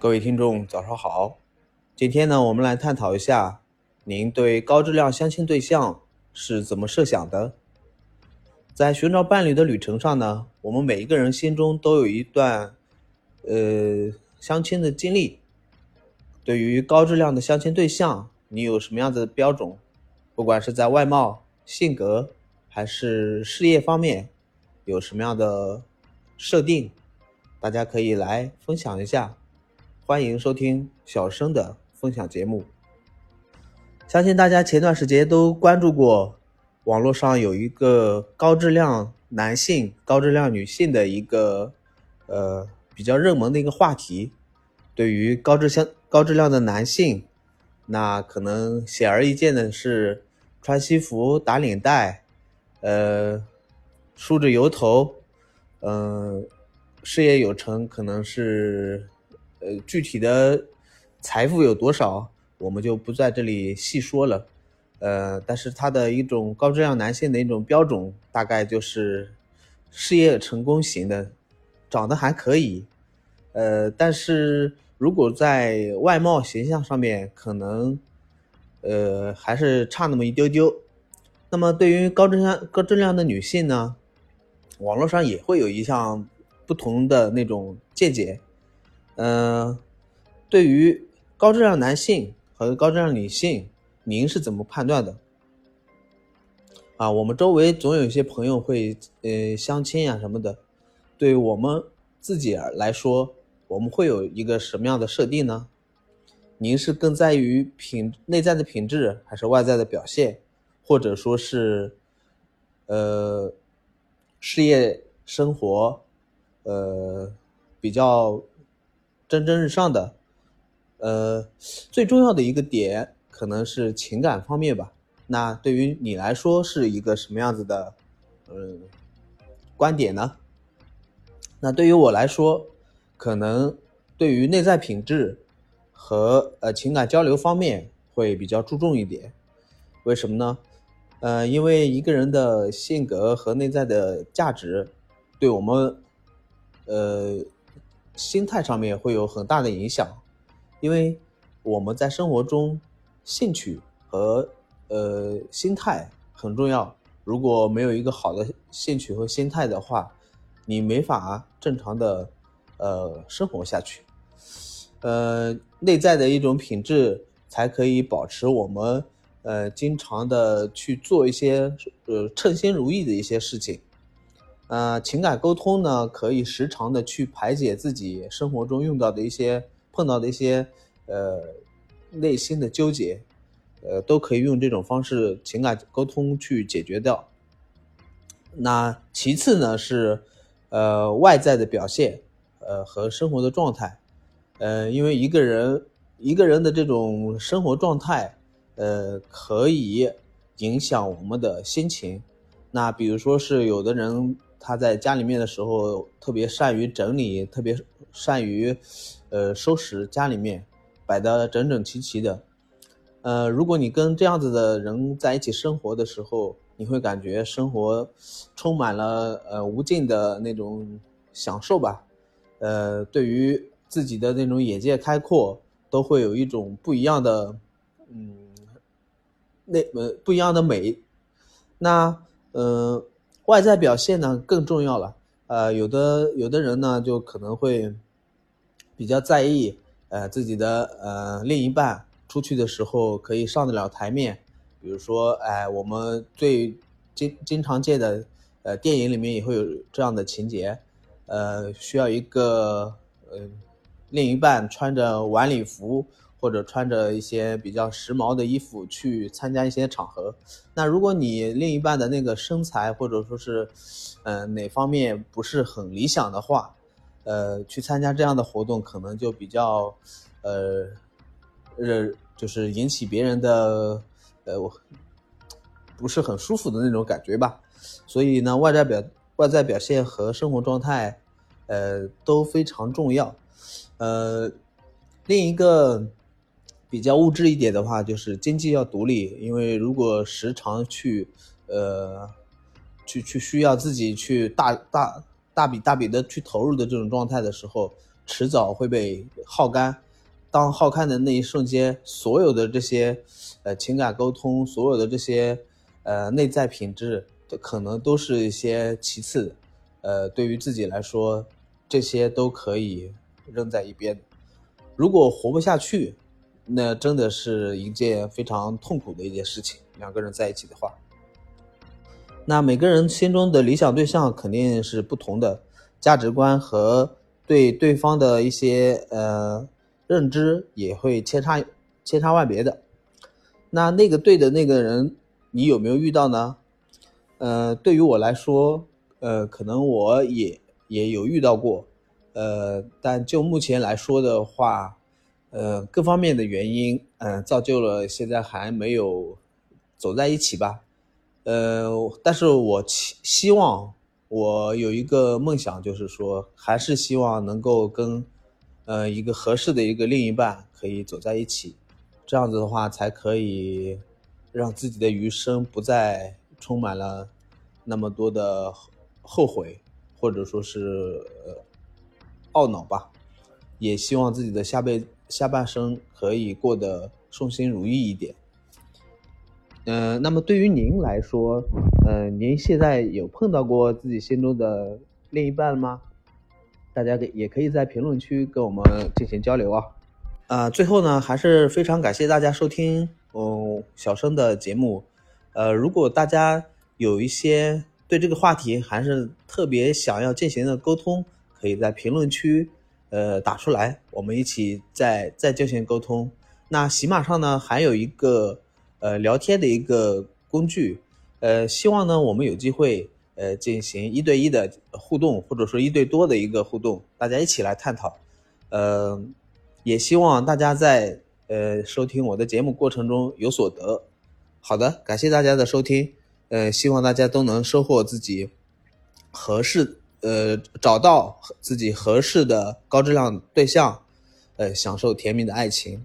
各位听众，早上好。今天呢，我们来探讨一下，您对高质量相亲对象是怎么设想的？在寻找伴侣的旅程上呢，我们每一个人心中都有一段，呃，相亲的经历。对于高质量的相亲对象，你有什么样的标准？不管是在外貌、性格，还是事业方面，有什么样的设定？大家可以来分享一下。欢迎收听小生的分享节目。相信大家前段时间都关注过，网络上有一个高质量男性、高质量女性的一个呃比较热门的一个话题。对于高质相高质量的男性，那可能显而易见的是穿西服、打领带，呃，梳着油头，嗯，事业有成，可能是。呃，具体的财富有多少，我们就不在这里细说了。呃，但是他的一种高质量男性的一种标准，大概就是事业成功型的，长得还可以。呃，但是如果在外貌形象上面，可能呃还是差那么一丢丢。那么对于高质量高质量的女性呢，网络上也会有一项不同的那种见解。嗯，对于高质量男性和高质量女性，您是怎么判断的？啊，我们周围总有一些朋友会呃相亲啊什么的，对我们自己来说，我们会有一个什么样的设定呢？您是更在于品内在的品质，还是外在的表现，或者说是呃事业生活呃比较？蒸蒸日上的，呃，最重要的一个点可能是情感方面吧。那对于你来说是一个什么样子的，嗯，观点呢？那对于我来说，可能对于内在品质和呃情感交流方面会比较注重一点。为什么呢？呃，因为一个人的性格和内在的价值，对我们，呃。心态上面会有很大的影响，因为我们在生活中兴趣和呃心态很重要。如果没有一个好的兴趣和心态的话，你没法正常的呃生活下去。呃，内在的一种品质才可以保持我们呃经常的去做一些呃称心如意的一些事情。呃，情感沟通呢，可以时常的去排解自己生活中用到的一些碰到的一些呃内心的纠结，呃，都可以用这种方式情感沟通去解决掉。那其次呢是呃外在的表现，呃和生活的状态，呃，因为一个人一个人的这种生活状态，呃，可以影响我们的心情。那比如说是有的人。他在家里面的时候特别善于整理，特别善于，呃，收拾家里面，摆的整整齐齐的。呃，如果你跟这样子的人在一起生活的时候，你会感觉生活充满了呃无尽的那种享受吧。呃，对于自己的那种眼界开阔，都会有一种不一样的，嗯，那呃不一样的美。那，嗯。外在表现呢更重要了，呃，有的有的人呢就可能会比较在意，呃，自己的呃另一半出去的时候可以上得了台面，比如说，哎，我们最经经常见的，呃，电影里面也会有这样的情节，呃，需要一个呃另一半穿着晚礼服。或者穿着一些比较时髦的衣服去参加一些场合，那如果你另一半的那个身材或者说是，呃哪方面不是很理想的话，呃，去参加这样的活动可能就比较，呃，呃，就是引起别人的，呃我，不是很舒服的那种感觉吧。所以呢，外在表外在表现和生活状态，呃，都非常重要。呃，另一个。比较物质一点的话，就是经济要独立，因为如果时常去，呃，去去需要自己去大大大笔大笔的去投入的这种状态的时候，迟早会被耗干。当耗干的那一瞬间，所有的这些呃情感沟通，所有的这些呃内在品质，可能都是一些其次的。呃，对于自己来说，这些都可以扔在一边。如果活不下去，那真的是一件非常痛苦的一件事情。两个人在一起的话，那每个人心中的理想对象肯定是不同的，价值观和对对方的一些呃认知也会千差千差万别的。那那个对的那个人，你有没有遇到呢？呃，对于我来说。呃，可能我也也有遇到过，呃，但就目前来说的话，呃，各方面的原因，嗯，造就了现在还没有走在一起吧。呃，但是我希希望我有一个梦想，就是说，还是希望能够跟呃一个合适的一个另一半可以走在一起，这样子的话，才可以让自己的余生不再充满了那么多的。后悔，或者说是懊恼吧，也希望自己的下辈下半生可以过得顺心如意一点。嗯，那么对于您来说，嗯，您现在有碰到过自己心中的另一半吗？大家给也可以在评论区跟我们进行交流啊。啊，最后呢，还是非常感谢大家收听嗯小生的节目。呃，如果大家有一些。对这个话题还是特别想要进行的沟通，可以在评论区，呃打出来，我们一起再再进行沟通。那喜马上呢还有一个呃聊天的一个工具，呃希望呢我们有机会呃进行一对一的互动，或者说一对多的一个互动，大家一起来探讨。呃，也希望大家在呃收听我的节目过程中有所得。好的，感谢大家的收听。呃，希望大家都能收获自己合适，呃，找到自己合适的高质量对象，呃，享受甜蜜的爱情。